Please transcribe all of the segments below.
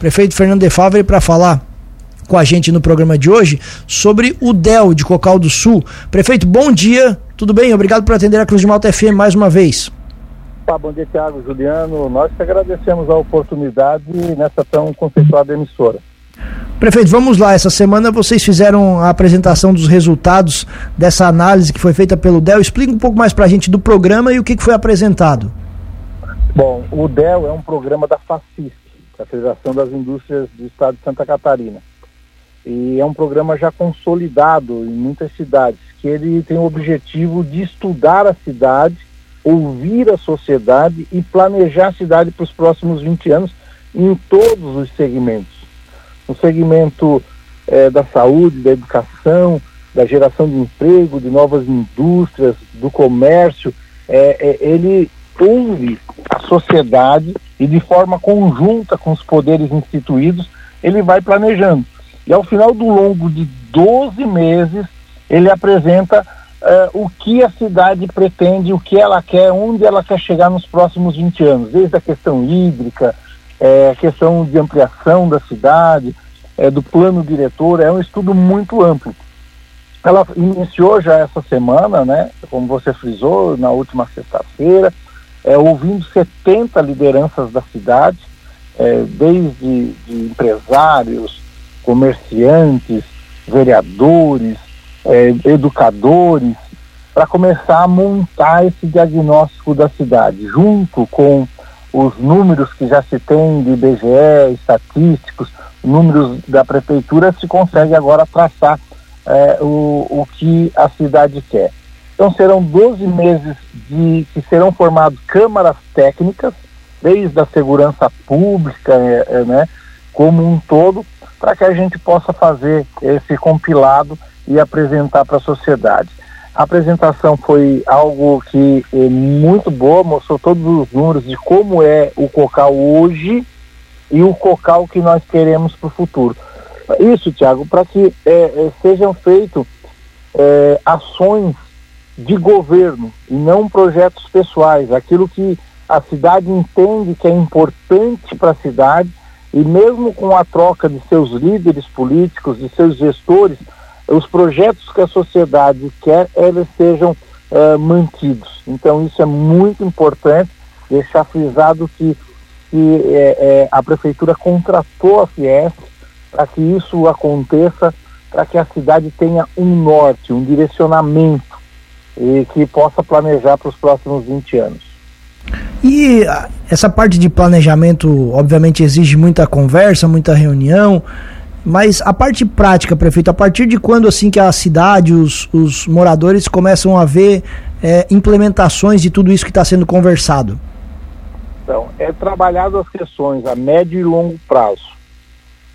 prefeito Fernando de Favre, para falar com a gente no programa de hoje sobre o DEL de Cocal do Sul. Prefeito, bom dia, tudo bem? Obrigado por atender a Cruz de Malta FM mais uma vez. Tá, bom dia, Tiago, Juliano. Nós que agradecemos a oportunidade nessa tão conceituada emissora. Prefeito, vamos lá. Essa semana vocês fizeram a apresentação dos resultados dessa análise que foi feita pelo DEL. Explica um pouco mais para a gente do programa e o que, que foi apresentado. Bom, o DEL é um programa da FACISC, a Federação das Indústrias do Estado de Santa Catarina. E é um programa já consolidado em muitas cidades, que ele tem o objetivo de estudar a cidade, ouvir a sociedade e planejar a cidade para os próximos 20 anos em todos os segmentos no segmento é, da saúde, da educação, da geração de emprego, de novas indústrias, do comércio, é, é, ele ouve a sociedade e de forma conjunta com os poderes instituídos, ele vai planejando. E ao final do longo de 12 meses, ele apresenta uh, o que a cidade pretende, o que ela quer, onde ela quer chegar nos próximos 20 anos, desde a questão hídrica, é, a questão de ampliação da cidade, é, do plano diretor, é um estudo muito amplo. Ela iniciou já essa semana, né, como você frisou, na última sexta-feira, é, ouvindo 70 lideranças da cidade, é, desde de empresários, comerciantes, vereadores, é, educadores, para começar a montar esse diagnóstico da cidade, junto com os números que já se tem de IBGE, estatísticos, números da prefeitura, se consegue agora traçar é, o, o que a cidade quer. Então serão 12 meses de que serão formadas câmaras técnicas, desde a segurança pública, é, é, né, como um todo, para que a gente possa fazer esse compilado e apresentar para a sociedade. A apresentação foi algo que é muito boa, mostrou todos os números de como é o Cocal hoje e o Cocal que nós queremos para o futuro. Isso, Tiago, para que é, é, sejam feitas é, ações de governo e não projetos pessoais, aquilo que a cidade entende que é importante para a cidade e mesmo com a troca de seus líderes políticos, de seus gestores, os projetos que a sociedade quer, eles sejam uh, mantidos. Então isso é muito importante, deixar frisado que, que é, é, a prefeitura contratou a Fiesp para que isso aconteça, para que a cidade tenha um norte, um direcionamento e que possa planejar para os próximos 20 anos. E essa parte de planejamento, obviamente, exige muita conversa, muita reunião. Mas a parte prática, prefeito, a partir de quando assim que a cidade, os, os moradores começam a ver é, implementações de tudo isso que está sendo conversado? Então, é trabalhado as questões a médio e longo prazo.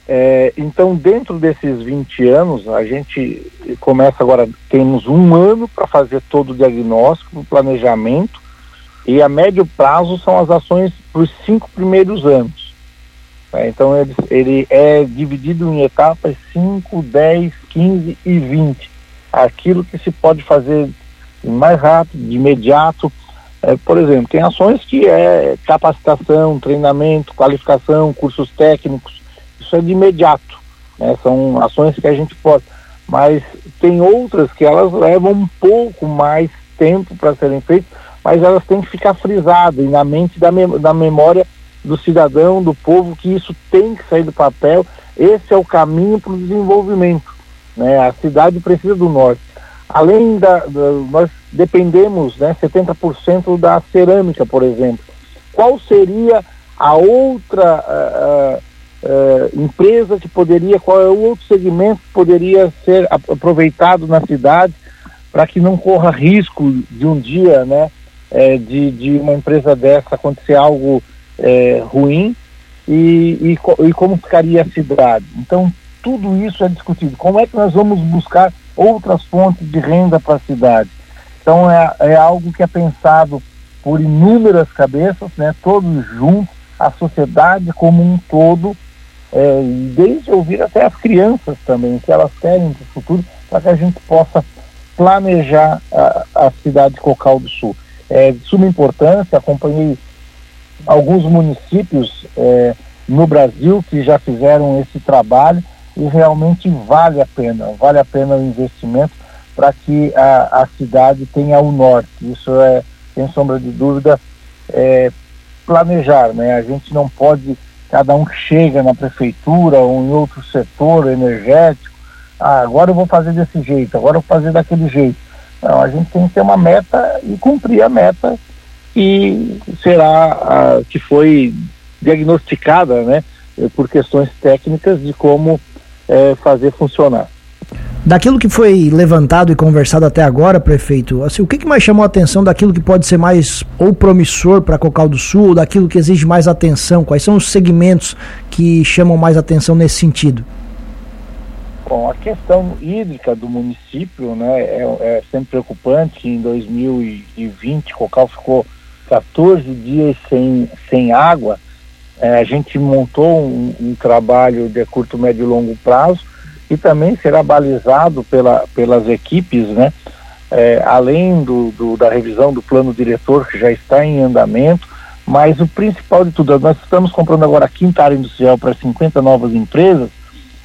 É, então, dentro desses 20 anos, a gente começa agora, temos um ano para fazer todo o diagnóstico, o planejamento, e a médio prazo são as ações para os cinco primeiros anos. Né? Então ele, ele é dividido em etapas 5, 10, 15 e 20. Aquilo que se pode fazer mais rápido, de imediato. É, por exemplo, tem ações que é capacitação, treinamento, qualificação, cursos técnicos. Isso é de imediato. Né? São ações que a gente pode. Mas tem outras que elas levam um pouco mais tempo para serem feitas, mas elas têm que ficar frisadas na mente da, mem da memória do cidadão, do povo, que isso tem que sair do papel. Esse é o caminho para o desenvolvimento. Né? A cidade precisa do norte. Além da, da nós dependemos, né, 70% da cerâmica, por exemplo. Qual seria a outra uh, uh, empresa que poderia, qual é o outro segmento que poderia ser aproveitado na cidade para que não corra risco de um dia, né, é, de, de uma empresa dessa acontecer algo é, ruim e, e, e como ficaria a cidade. Então, tudo isso é discutido. Como é que nós vamos buscar outras fontes de renda para a cidade? Então, é, é algo que é pensado por inúmeras cabeças, né, todos juntos, a sociedade como um todo, é, desde ouvir até as crianças também, que elas querem para o futuro, para que a gente possa planejar a, a cidade de Cocal do Sul. É de suma importância, acompanhei alguns municípios é, no Brasil que já fizeram esse trabalho e realmente vale a pena, vale a pena o investimento para que a, a cidade tenha o norte. Isso é, sem sombra de dúvida, é, planejar, né? A gente não pode, cada um que chega na prefeitura ou em outro setor energético, ah, agora eu vou fazer desse jeito, agora eu vou fazer daquele jeito. Não, a gente tem que ter uma meta e cumprir a meta que será a, que foi diagnosticada, né, por questões técnicas de como é, fazer funcionar. Daquilo que foi levantado e conversado até agora, prefeito, assim, o que, que mais chamou a atenção daquilo que pode ser mais ou promissor para Cocal do Sul, ou daquilo que exige mais atenção? Quais são os segmentos que chamam mais atenção nesse sentido? Bom, a questão hídrica do município né, é, é sempre preocupante. Em 2020, Cocal ficou 14 dias sem, sem água. É, a gente montou um, um trabalho de curto, médio e longo prazo e também será balizado pela, pelas equipes, né? É, além do, do, da revisão do plano diretor que já está em andamento, mas o principal de tudo, nós estamos comprando agora a quinta área industrial para 50 novas empresas,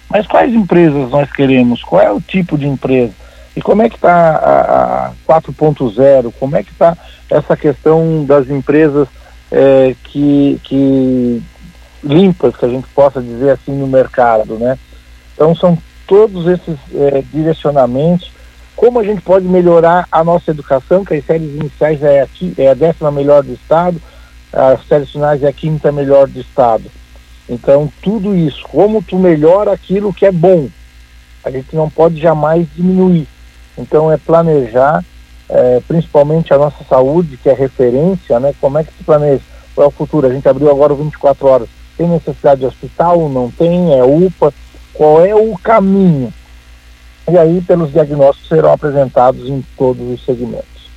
mas quais empresas nós queremos? Qual é o tipo de empresa? E como é que está a, a 4.0? Como é que está essa questão das empresas é, que, que limpas, que a gente possa dizer assim, no mercado, né? Então são todos esses é, direcionamentos, como a gente pode melhorar a nossa educação, que as séries iniciais é a, é a décima melhor do estado, as séries finais é a quinta melhor do estado. Então, tudo isso, como tu melhora aquilo que é bom, a gente não pode jamais diminuir. Então, é planejar, é, principalmente a nossa saúde, que é referência, né? Como é que se planeja? Qual é o futuro? A gente abriu agora 24 horas. Tem necessidade de hospital? Não tem? É UPA? Qual é o caminho. E aí, pelos diagnósticos, serão apresentados em todos os segmentos.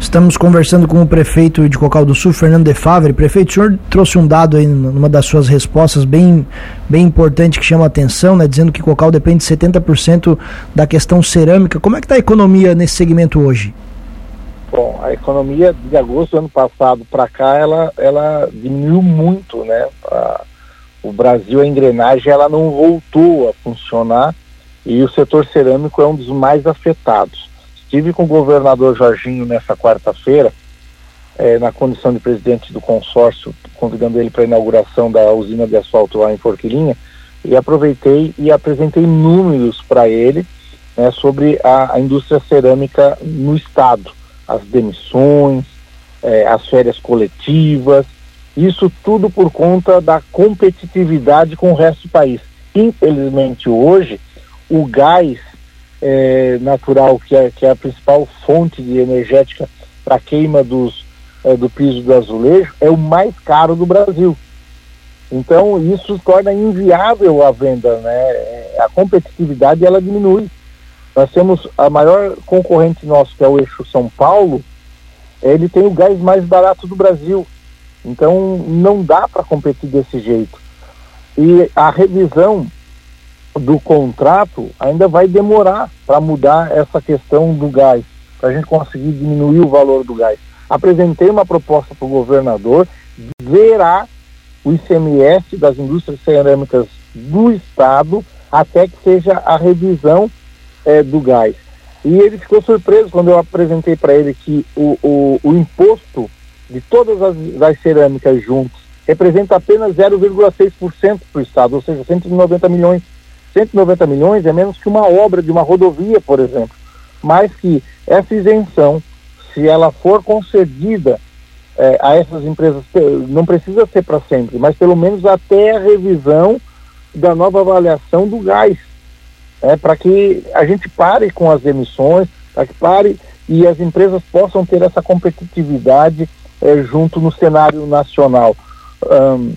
Estamos conversando com o prefeito de Cocal do Sul, Fernando de Favre. Prefeito, o senhor trouxe um dado aí numa das suas respostas bem, bem importante que chama a atenção, né, dizendo que Cocal depende de 70% da questão cerâmica. Como é que está a economia nesse segmento hoje? Bom, a economia de agosto do ano passado para cá, ela, ela diminuiu muito, né? A, o Brasil, a engrenagem, ela não voltou a funcionar e o setor cerâmico é um dos mais afetados. Estive com o governador Jorginho nessa quarta-feira, é, na condição de presidente do consórcio, convidando ele para a inauguração da usina de asfalto lá em Forquilinha, e aproveitei e apresentei números para ele né, sobre a, a, indústria cerâmica no estado, as demissões, é, as férias coletivas, isso tudo por conta da competitividade com o resto do país. Infelizmente, hoje, o gás é, natural, que é, que é a principal fonte de energética para queima dos, é, do piso do azulejo, é o mais caro do Brasil. Então, isso torna inviável a venda, né? A competitividade, ela diminui. Nós temos a maior concorrente nosso, que é o eixo São Paulo, ele tem o gás mais barato do Brasil. Então não dá para competir desse jeito. E a revisão do contrato ainda vai demorar para mudar essa questão do gás, para a gente conseguir diminuir o valor do gás. Apresentei uma proposta para o governador, verá o ICMS das indústrias cerâmicas do Estado até que seja a revisão é, do gás. E ele ficou surpreso quando eu apresentei para ele que o, o, o imposto de todas as, as cerâmicas juntas representa apenas 0,6% para o Estado, ou seja, 190 milhões. 190 milhões é menos que uma obra de uma rodovia, por exemplo. Mas que essa isenção, se ela for concedida é, a essas empresas, não precisa ser para sempre, mas pelo menos até a revisão da nova avaliação do gás, é, para que a gente pare com as emissões, para que pare e as empresas possam ter essa competitividade é, junto no cenário nacional. Um,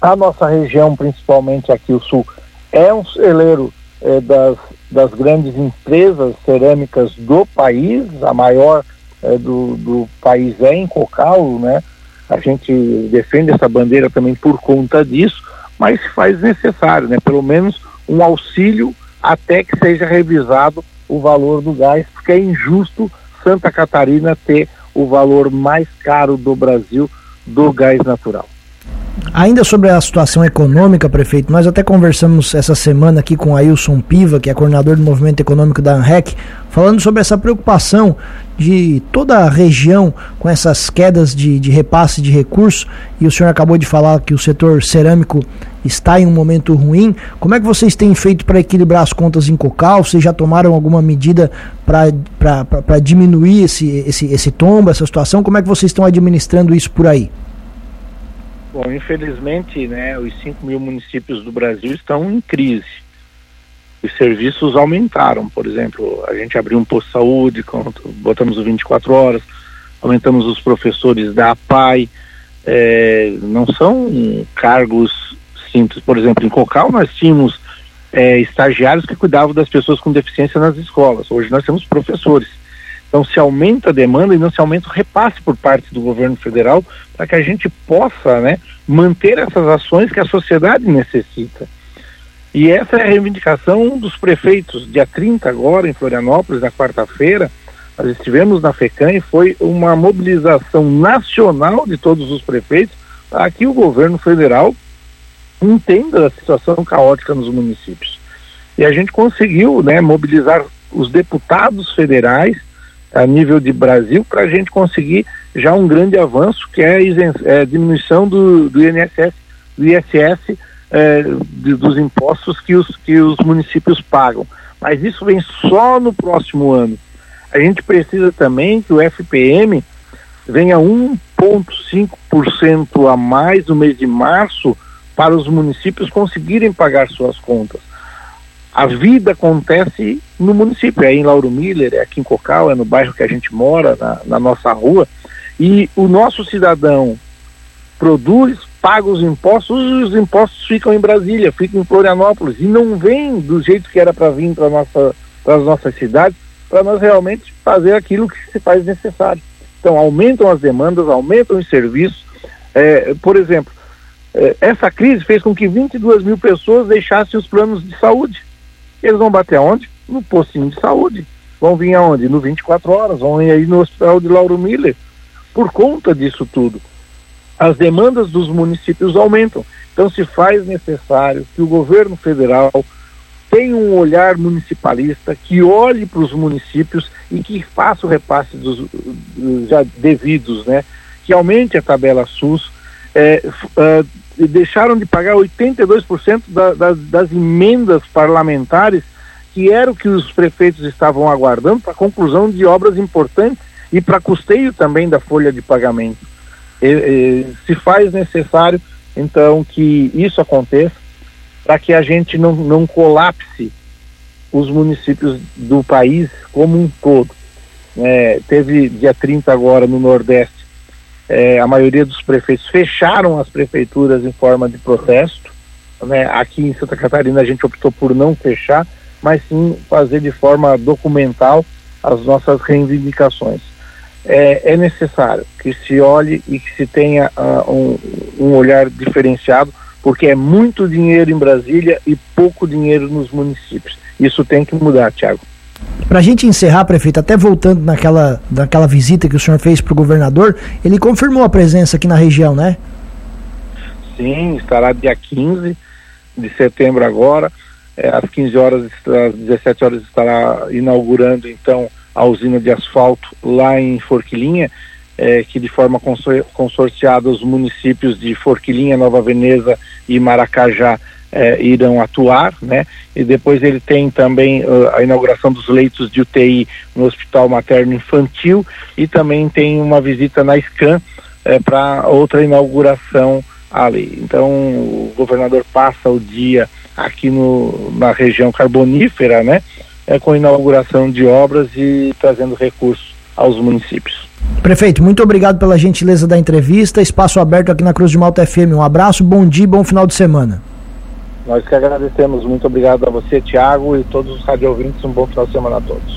a nossa região, principalmente aqui o sul, é um celeiro é, das, das grandes empresas cerâmicas do país, a maior é, do, do país é em Cocal, né? A gente defende essa bandeira também por conta disso, mas faz necessário, né? Pelo menos um auxílio até que seja revisado o valor do gás, porque é injusto Santa Catarina ter o valor mais caro do Brasil do gás natural. Ainda sobre a situação econômica, prefeito, nós até conversamos essa semana aqui com Ailson Piva, que é coordenador do movimento econômico da ANREC, falando sobre essa preocupação de toda a região com essas quedas de, de repasse de recursos. E o senhor acabou de falar que o setor cerâmico está em um momento ruim. Como é que vocês têm feito para equilibrar as contas em Cocal? Vocês já tomaram alguma medida para diminuir esse, esse, esse tombo, essa situação? Como é que vocês estão administrando isso por aí? Bom, infelizmente, né, os 5 mil municípios do Brasil estão em crise. Os serviços aumentaram, por exemplo, a gente abriu um posto de saúde, botamos o 24 horas, aumentamos os professores da APAI, é, não são cargos simples. Por exemplo, em Cocal nós tínhamos é, estagiários que cuidavam das pessoas com deficiência nas escolas. Hoje nós temos professores. Então se aumenta a demanda e não se aumenta o repasse por parte do governo federal para que a gente possa né, manter essas ações que a sociedade necessita. E essa é a reivindicação dos prefeitos. Dia 30 agora, em Florianópolis, na quarta-feira, nós estivemos na FECAM e foi uma mobilização nacional de todos os prefeitos para que o governo federal entenda a situação caótica nos municípios. E a gente conseguiu né, mobilizar os deputados federais a nível de Brasil para a gente conseguir já um grande avanço que é a é, diminuição do, do INSS, do ISS é, de, dos impostos que os, que os municípios pagam. Mas isso vem só no próximo ano. A gente precisa também que o FPM venha 1,5% a mais no mês de março para os municípios conseguirem pagar suas contas. A vida acontece no município, é em Lauro Miller, é aqui em Cocal, é no bairro que a gente mora, na, na nossa rua, e o nosso cidadão produz, paga os impostos, os impostos ficam em Brasília, ficam em Florianópolis, e não vem do jeito que era para vir para nossa, as nossas cidades, para nós realmente fazer aquilo que se faz necessário. Então, aumentam as demandas, aumentam os serviços. É, por exemplo, essa crise fez com que 22 mil pessoas deixassem os planos de saúde. Eles vão bater aonde? No postinho de saúde. Vão vir aonde? No 24 horas, vão ir aí no hospital de Lauro Miller. Por conta disso tudo, as demandas dos municípios aumentam. Então se faz necessário que o governo federal tenha um olhar municipalista, que olhe para os municípios e que faça o repasse dos, dos já devidos, né? Que aumente a tabela SUS, é, uh, deixaram de pagar 82% da, da, das emendas parlamentares, que era o que os prefeitos estavam aguardando para conclusão de obras importantes e para custeio também da folha de pagamento. E, e, se faz necessário, então, que isso aconteça, para que a gente não, não colapse os municípios do país como um todo. É, teve dia 30 agora no Nordeste é, a maioria dos prefeitos fecharam as prefeituras em forma de protesto. Né? Aqui em Santa Catarina a gente optou por não fechar, mas sim fazer de forma documental as nossas reivindicações. É, é necessário que se olhe e que se tenha uh, um, um olhar diferenciado, porque é muito dinheiro em Brasília e pouco dinheiro nos municípios. Isso tem que mudar, Tiago. Para a gente encerrar, prefeito, até voltando naquela, naquela visita que o senhor fez para o governador, ele confirmou a presença aqui na região, né? Sim, estará dia 15 de setembro agora. É, às 15 horas, às 17 horas estará inaugurando então a usina de asfalto lá em Forquilinha, é, que de forma consorciada os municípios de Forquilinha, Nova Veneza e Maracajá é, irão atuar, né? E depois ele tem também uh, a inauguração dos leitos de UTI no Hospital Materno Infantil e também tem uma visita na SCAN é, para outra inauguração ali. Então o governador passa o dia aqui no, na região carbonífera, né? É, com inauguração de obras e trazendo recursos aos municípios. Prefeito, muito obrigado pela gentileza da entrevista. Espaço aberto aqui na Cruz de Malta FM. Um abraço, bom dia e bom final de semana. Nós que agradecemos. Muito obrigado a você, Tiago, e todos os rádio ouvintes. Um bom final de semana a todos.